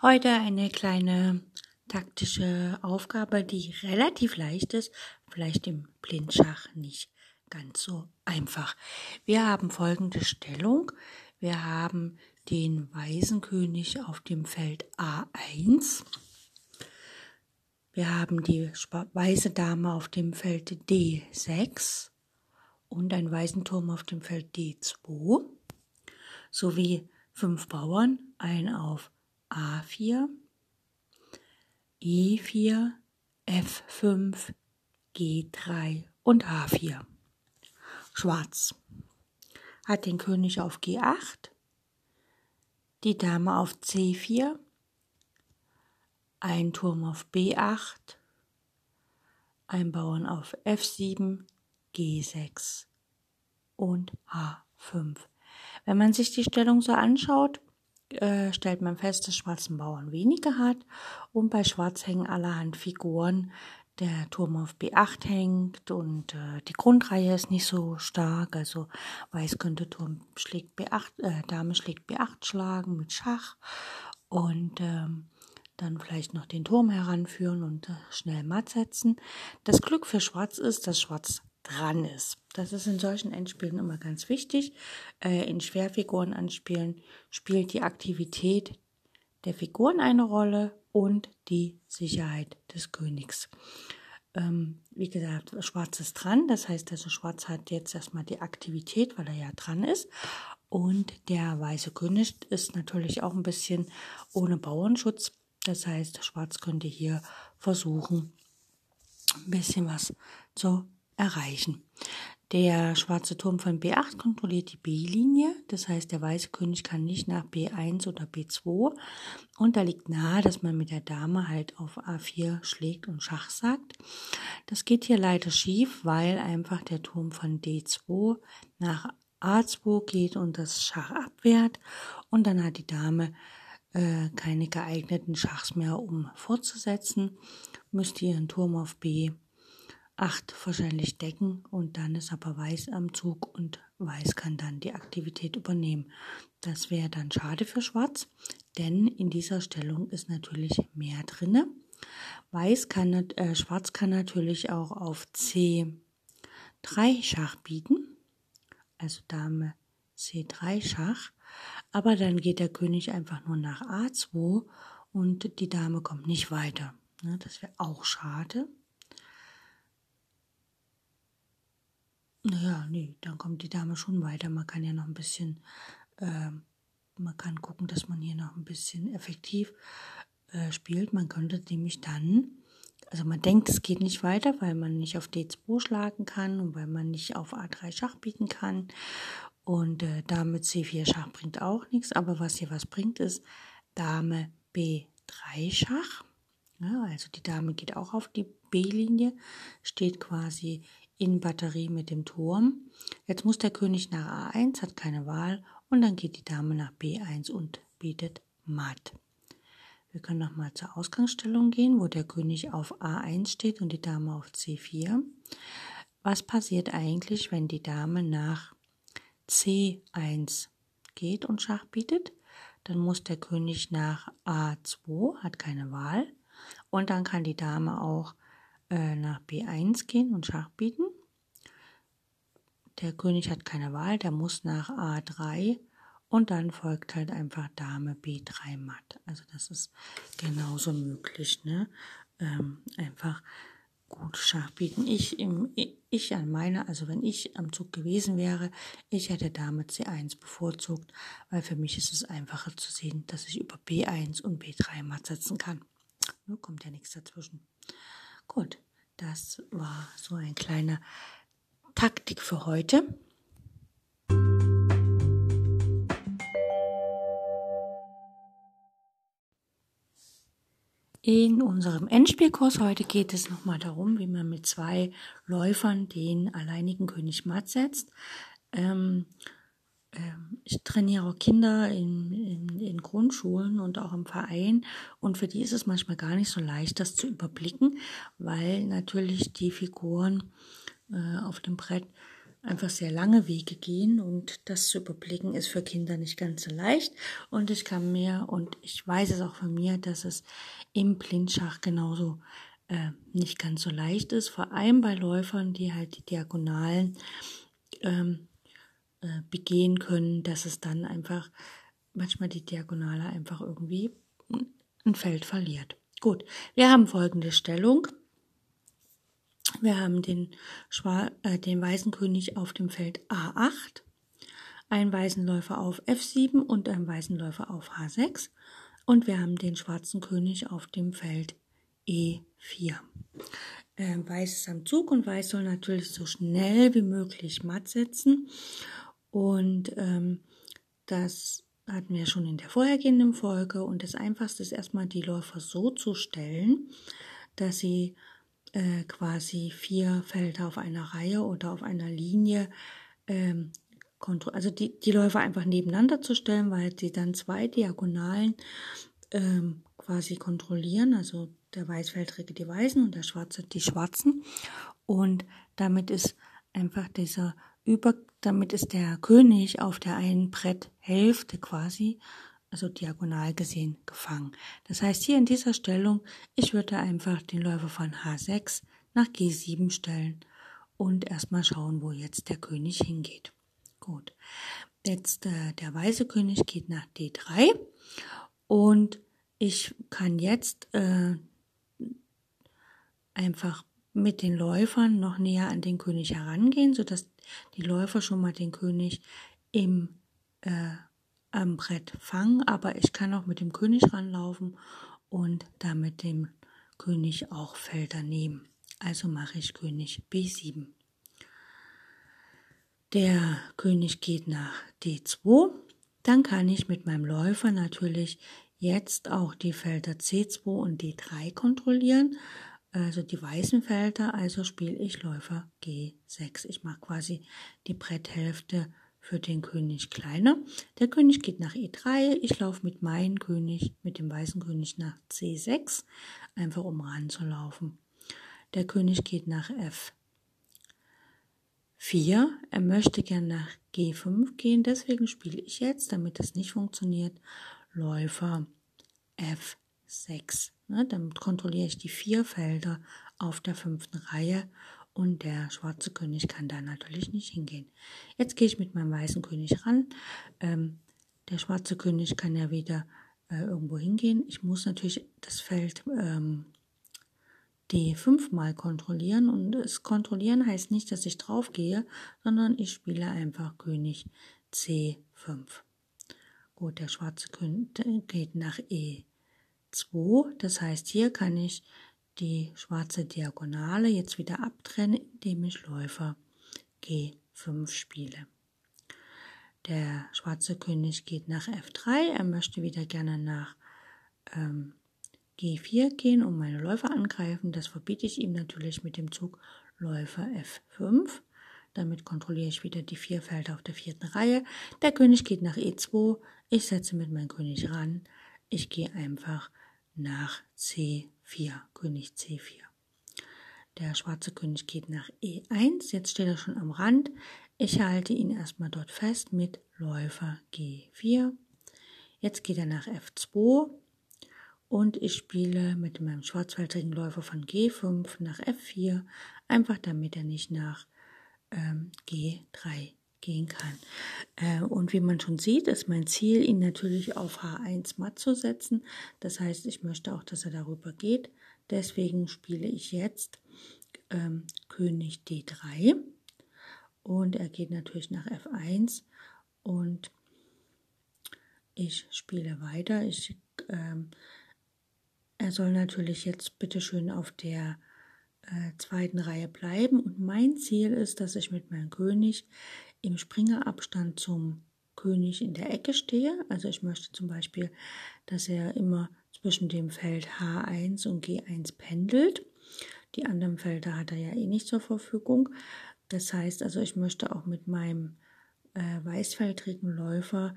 Heute eine kleine taktische Aufgabe, die relativ leicht ist, vielleicht im Blindschach nicht ganz so einfach. Wir haben folgende Stellung. Wir haben den Waisenkönig auf dem Feld A1. Wir haben die weiße Dame auf dem Feld D6 und ein Waisenturm auf dem Feld D2 sowie fünf Bauern, ein auf A4, E4, F5, G3 und H4. Schwarz hat den König auf G8, die Dame auf C4, ein Turm auf B8, ein Bauern auf F7, G6 und H5. Wenn man sich die Stellung so anschaut, äh, stellt man fest, dass schwarzen Bauern weniger hat und bei Schwarz hängen allerhand Figuren. Der Turm auf B8 hängt und äh, die Grundreihe ist nicht so stark. Also Weiß könnte Turm schlägt B8, äh, Dame schlägt B8 schlagen mit Schach und ähm, dann vielleicht noch den Turm heranführen und äh, schnell matt setzen. Das Glück für Schwarz ist, dass Schwarz dran ist. Das ist in solchen Endspielen immer ganz wichtig. Äh, in Schwerfiguren anspielen spielt die Aktivität der Figuren eine Rolle und die Sicherheit des Königs. Ähm, wie gesagt, Schwarz ist dran, das heißt also, Schwarz hat jetzt erstmal die Aktivität, weil er ja dran ist. Und der weiße König ist natürlich auch ein bisschen ohne Bauernschutz. Das heißt, Schwarz könnte hier versuchen, ein bisschen was zu erreichen. Der schwarze Turm von B8 kontrolliert die B-Linie, das heißt, der weiße König kann nicht nach B1 oder B2 und da liegt nahe, dass man mit der Dame halt auf A4 schlägt und Schach sagt. Das geht hier leider schief, weil einfach der Turm von D2 nach A2 geht und das Schach abwehrt und dann hat die Dame äh, keine geeigneten Schachs mehr, um fortzusetzen, müsste ihren Turm auf B 8 wahrscheinlich decken und dann ist aber Weiß am Zug und Weiß kann dann die Aktivität übernehmen. Das wäre dann schade für Schwarz, denn in dieser Stellung ist natürlich mehr drinne. Weiß kann, äh, Schwarz kann natürlich auch auf C3 Schach bieten, also Dame C3 Schach, aber dann geht der König einfach nur nach A2 und die Dame kommt nicht weiter. Das wäre auch schade. Naja, nee, dann kommt die Dame schon weiter. Man kann ja noch ein bisschen, äh, man kann gucken, dass man hier noch ein bisschen effektiv äh, spielt. Man könnte nämlich dann, also man denkt, es geht nicht weiter, weil man nicht auf D2 schlagen kann und weil man nicht auf A3 Schach bieten kann. Und äh, Dame C4 Schach bringt auch nichts. Aber was hier was bringt, ist Dame B3 Schach. Ja, also die Dame geht auch auf die B-Linie, steht quasi in Batterie mit dem Turm. Jetzt muss der König nach A1, hat keine Wahl und dann geht die Dame nach B1 und bietet matt. Wir können nochmal zur Ausgangsstellung gehen, wo der König auf A1 steht und die Dame auf C4. Was passiert eigentlich, wenn die Dame nach C1 geht und Schach bietet? Dann muss der König nach A2, hat keine Wahl. Und dann kann die Dame auch äh, nach B1 gehen und Schach bieten. Der König hat keine Wahl, der muss nach A3 und dann folgt halt einfach Dame B3 matt. Also das ist genauso möglich, ne? Ähm, einfach gut Schach bieten. Ich, im, ich an meiner, also wenn ich am Zug gewesen wäre, ich hätte Dame C1 bevorzugt, weil für mich ist es einfacher zu sehen, dass ich über B1 und B3 matt setzen kann. Nur kommt ja nichts dazwischen. Gut, das war so ein kleiner Taktik für heute. In unserem Endspielkurs heute geht es nochmal darum, wie man mit zwei Läufern den alleinigen König matt setzt. Ähm, ähm, ich trainiere auch Kinder in, in, in, Grundschulen und auch im Verein und für die ist es manchmal gar nicht so leicht, das zu überblicken, weil natürlich die Figuren äh, auf dem Brett einfach sehr lange Wege gehen und das zu überblicken ist für Kinder nicht ganz so leicht. Und ich kann mir, und ich weiß es auch von mir, dass es im Blindschach genauso äh, nicht ganz so leicht ist, vor allem bei Läufern, die halt die Diagonalen ähm, äh, begehen können, dass es dann einfach manchmal die Diagonale einfach irgendwie ein Feld verliert. Gut, wir haben folgende Stellung. Wir haben den, Schwa äh, den weißen König auf dem Feld A8, einen weißen Läufer auf F7 und einen weißen Läufer auf H6 und wir haben den schwarzen König auf dem Feld E4. Äh, weiß ist am Zug und Weiß soll natürlich so schnell wie möglich matt setzen und ähm, das hatten wir schon in der vorhergehenden Folge und das Einfachste ist erstmal die Läufer so zu stellen, dass sie äh, quasi vier Felder auf einer Reihe oder auf einer Linie ähm, also die, die Läufer einfach nebeneinander zu stellen, weil sie dann zwei Diagonalen ähm, quasi kontrollieren, also der Weißfeldrige die Weißen und der Schwarze die Schwarzen. Und damit ist einfach dieser über, damit ist der König auf der einen Bretthälfte quasi also diagonal gesehen, gefangen. Das heißt, hier in dieser Stellung, ich würde einfach den Läufer von H6 nach G7 stellen und erstmal schauen, wo jetzt der König hingeht. Gut. Jetzt äh, der weiße König geht nach D3 und ich kann jetzt äh, einfach mit den Läufern noch näher an den König herangehen, sodass die Läufer schon mal den König im äh, am Brett fangen, aber ich kann auch mit dem König ranlaufen und damit dem König auch Felder nehmen. Also mache ich König B7. Der König geht nach D2. Dann kann ich mit meinem Läufer natürlich jetzt auch die Felder C2 und D3 kontrollieren, also die weißen Felder, also spiele ich Läufer G6. Ich mache quasi die Bretthälfte für den König kleiner. Der König geht nach E3. Ich laufe mit meinem König, mit dem weißen König nach C6, einfach um ranzulaufen. Der König geht nach F4. Er möchte gern nach G5 gehen, deswegen spiele ich jetzt, damit das nicht funktioniert, Läufer F6. Ne, damit kontrolliere ich die vier Felder auf der fünften Reihe und der schwarze König kann da natürlich nicht hingehen. Jetzt gehe ich mit meinem weißen König ran. Ähm, der schwarze König kann ja wieder äh, irgendwo hingehen. Ich muss natürlich das Feld ähm, D5 mal kontrollieren. Und es kontrollieren heißt nicht, dass ich drauf gehe, sondern ich spiele einfach König C5. Gut, der schwarze König geht nach E2. Das heißt, hier kann ich die schwarze Diagonale jetzt wieder abtrennen, indem ich Läufer G5 spiele. Der schwarze König geht nach F3, er möchte wieder gerne nach ähm, G4 gehen und meine Läufer angreifen. Das verbiete ich ihm natürlich mit dem Zug Läufer F5. Damit kontrolliere ich wieder die vier Felder auf der vierten Reihe. Der König geht nach E2. Ich setze mit meinem König ran. Ich gehe einfach nach C4. 4, König C4. Der schwarze König geht nach E1, jetzt steht er schon am Rand. Ich halte ihn erstmal dort fest mit Läufer G4. Jetzt geht er nach F2 und ich spiele mit meinem schwarzfältigen Läufer von G5 nach F4, einfach damit er nicht nach ähm, G3 gehen kann. Äh, und wie man schon sieht, ist mein Ziel, ihn natürlich auf H1 matt zu setzen. Das heißt, ich möchte auch, dass er darüber geht. Deswegen spiele ich jetzt ähm, König D3 und er geht natürlich nach F1 und ich spiele weiter. Ich, ähm, er soll natürlich jetzt bitteschön auf der äh, zweiten Reihe bleiben und mein Ziel ist, dass ich mit meinem König im Springerabstand zum König in der Ecke stehe. Also ich möchte zum Beispiel, dass er immer zwischen dem Feld H1 und G1 pendelt. Die anderen Felder hat er ja eh nicht zur Verfügung. Das heißt also, ich möchte auch mit meinem äh, weißfeldrigen Läufer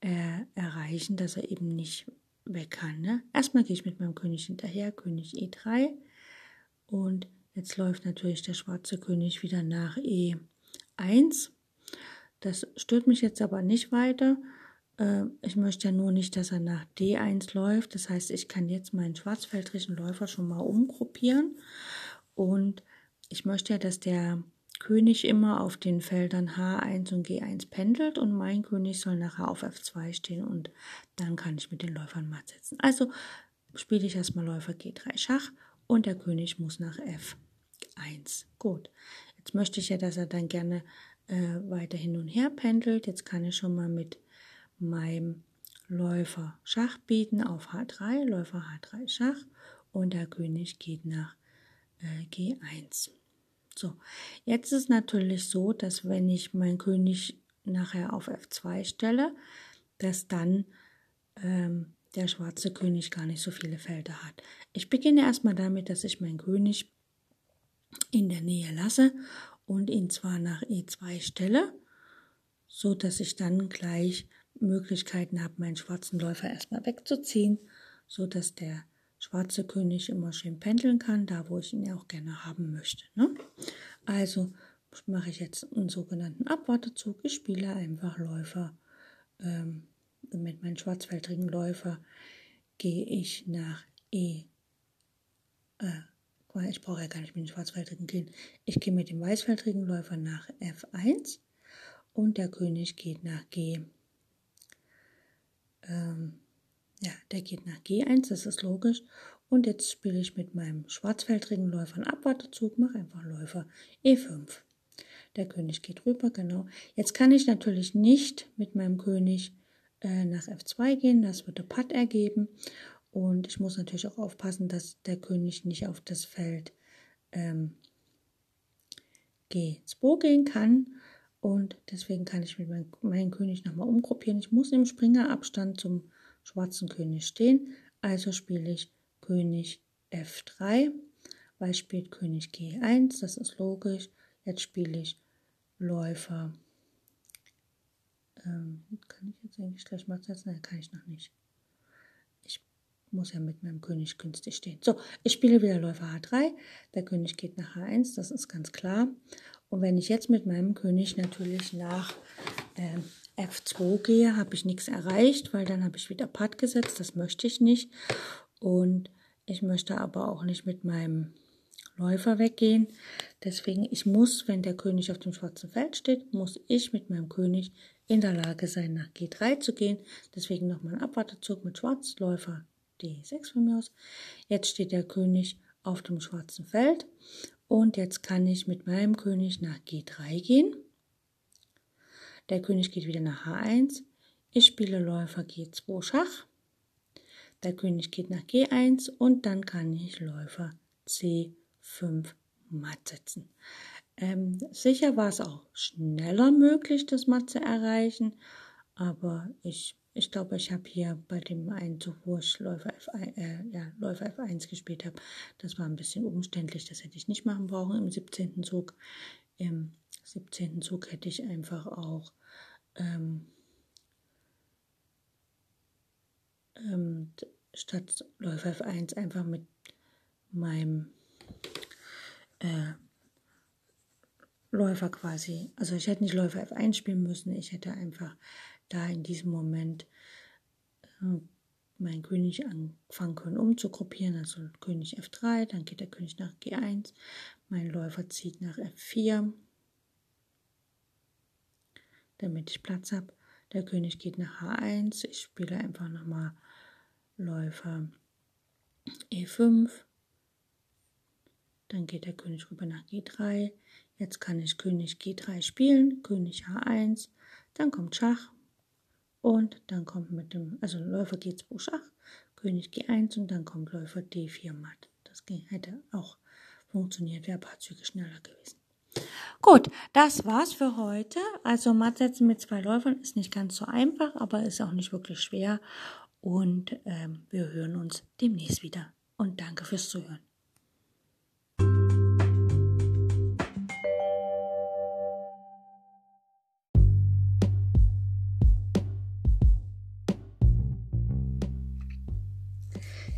äh, erreichen, dass er eben nicht weg kann. Ne? Erstmal gehe ich mit meinem König hinterher, König E3. Und jetzt läuft natürlich der schwarze König wieder nach E1. Das stört mich jetzt aber nicht weiter. Äh, ich möchte ja nur nicht, dass er nach D1 läuft. Das heißt, ich kann jetzt meinen schwarzfeldrigen Läufer schon mal umgruppieren. Und ich möchte ja, dass der König immer auf den Feldern H1 und G1 pendelt und mein König soll nachher auf F2 stehen und dann kann ich mit den Läufern matt setzen. Also spiele ich erstmal Läufer G3 Schach und der König muss nach F1. Gut, jetzt möchte ich ja, dass er dann gerne äh, weiter hin und her pendelt. Jetzt kann ich schon mal mit meinem Läufer Schach bieten auf H3, Läufer H3 Schach und der König geht nach äh, G1. So, jetzt ist natürlich so, dass wenn ich meinen König nachher auf F2 stelle, dass dann ähm, der schwarze König gar nicht so viele Felder hat. Ich beginne erstmal damit, dass ich meinen König in der Nähe lasse und ihn zwar nach E2 stelle, so dass ich dann gleich Möglichkeiten habe, meinen schwarzen Läufer erstmal wegzuziehen, so dass der schwarze König immer schön pendeln kann, da wo ich ihn ja auch gerne haben möchte. Ne? Also mache ich jetzt einen sogenannten Abwartezug. Ich spiele einfach Läufer. Ähm, mit meinem schwarzfeldrigen Läufer gehe ich nach E. Äh, ich brauche ja gar nicht mit dem schwarzfeldrigen gehen. Ich gehe mit dem weißfeldrigen Läufer nach F1 und der König geht nach G. Ähm, ja, der geht nach G1, das ist logisch. Und jetzt spiele ich mit meinem schwarzfeldrigen Läufer einen Abwartezug, mache einfach Läufer E5. Der König geht rüber, genau. Jetzt kann ich natürlich nicht mit meinem König äh, nach F2 gehen, das würde Patt ergeben. Und ich muss natürlich auch aufpassen, dass der König nicht auf das Feld ähm, G2 gehen kann. Und deswegen kann ich mit meinem, meinem König nochmal umgruppieren. Ich muss im Springerabstand zum schwarzen König stehen. Also spiele ich König F3, weil spielt König G1, das ist logisch. Jetzt spiele ich Läufer. Ähm, kann ich jetzt eigentlich gleich mal setzen? Nein, kann ich noch nicht. Muss ja mit meinem König günstig stehen. So, ich spiele wieder Läufer H3. Der König geht nach H1, das ist ganz klar. Und wenn ich jetzt mit meinem König natürlich nach äh, F2 gehe, habe ich nichts erreicht, weil dann habe ich wieder Patt gesetzt. Das möchte ich nicht. Und ich möchte aber auch nicht mit meinem Läufer weggehen. Deswegen, ich muss, wenn der König auf dem schwarzen Feld steht, muss ich mit meinem König in der Lage sein, nach G3 zu gehen. Deswegen nochmal ein Abwartezug mit Schwarzläufer D6 von mir aus. Jetzt steht der König auf dem schwarzen Feld und jetzt kann ich mit meinem König nach G3 gehen. Der König geht wieder nach H1. Ich spiele Läufer G2 Schach. Der König geht nach G1 und dann kann ich Läufer C5 matt setzen. Ähm, sicher war es auch schneller möglich, das matt zu erreichen, aber ich, ich glaube, ich habe hier bei dem Einzug, wo ich Läufer, F1, äh, ja, Läufer F1 gespielt habe, das war ein bisschen umständlich, das hätte ich nicht machen brauchen im 17. Zug. Im 17. Zug hätte ich einfach auch ähm, ähm, statt Läufer F1 einfach mit meinem äh, Läufer quasi, also ich hätte nicht Läufer F1 spielen müssen, ich hätte einfach da in diesem Moment äh, meinen König anfangen können umzugruppieren, also König F3, dann geht der König nach G1, mein Läufer zieht nach F4, damit ich Platz habe. Der König geht nach H1, ich spiele einfach nochmal Läufer E5, dann geht der König rüber nach G3, jetzt kann ich König G3 spielen, König H1, dann kommt Schach und dann kommt mit dem, also Läufer G2 Schach, König G1 und dann kommt Läufer D4 matt. Das hätte auch funktioniert, wäre ein paar Züge schneller gewesen. Gut, das war's für heute. Also Matt setzen mit zwei Läufern ist nicht ganz so einfach, aber ist auch nicht wirklich schwer. und ähm, wir hören uns demnächst wieder. Und danke fürs Zuhören.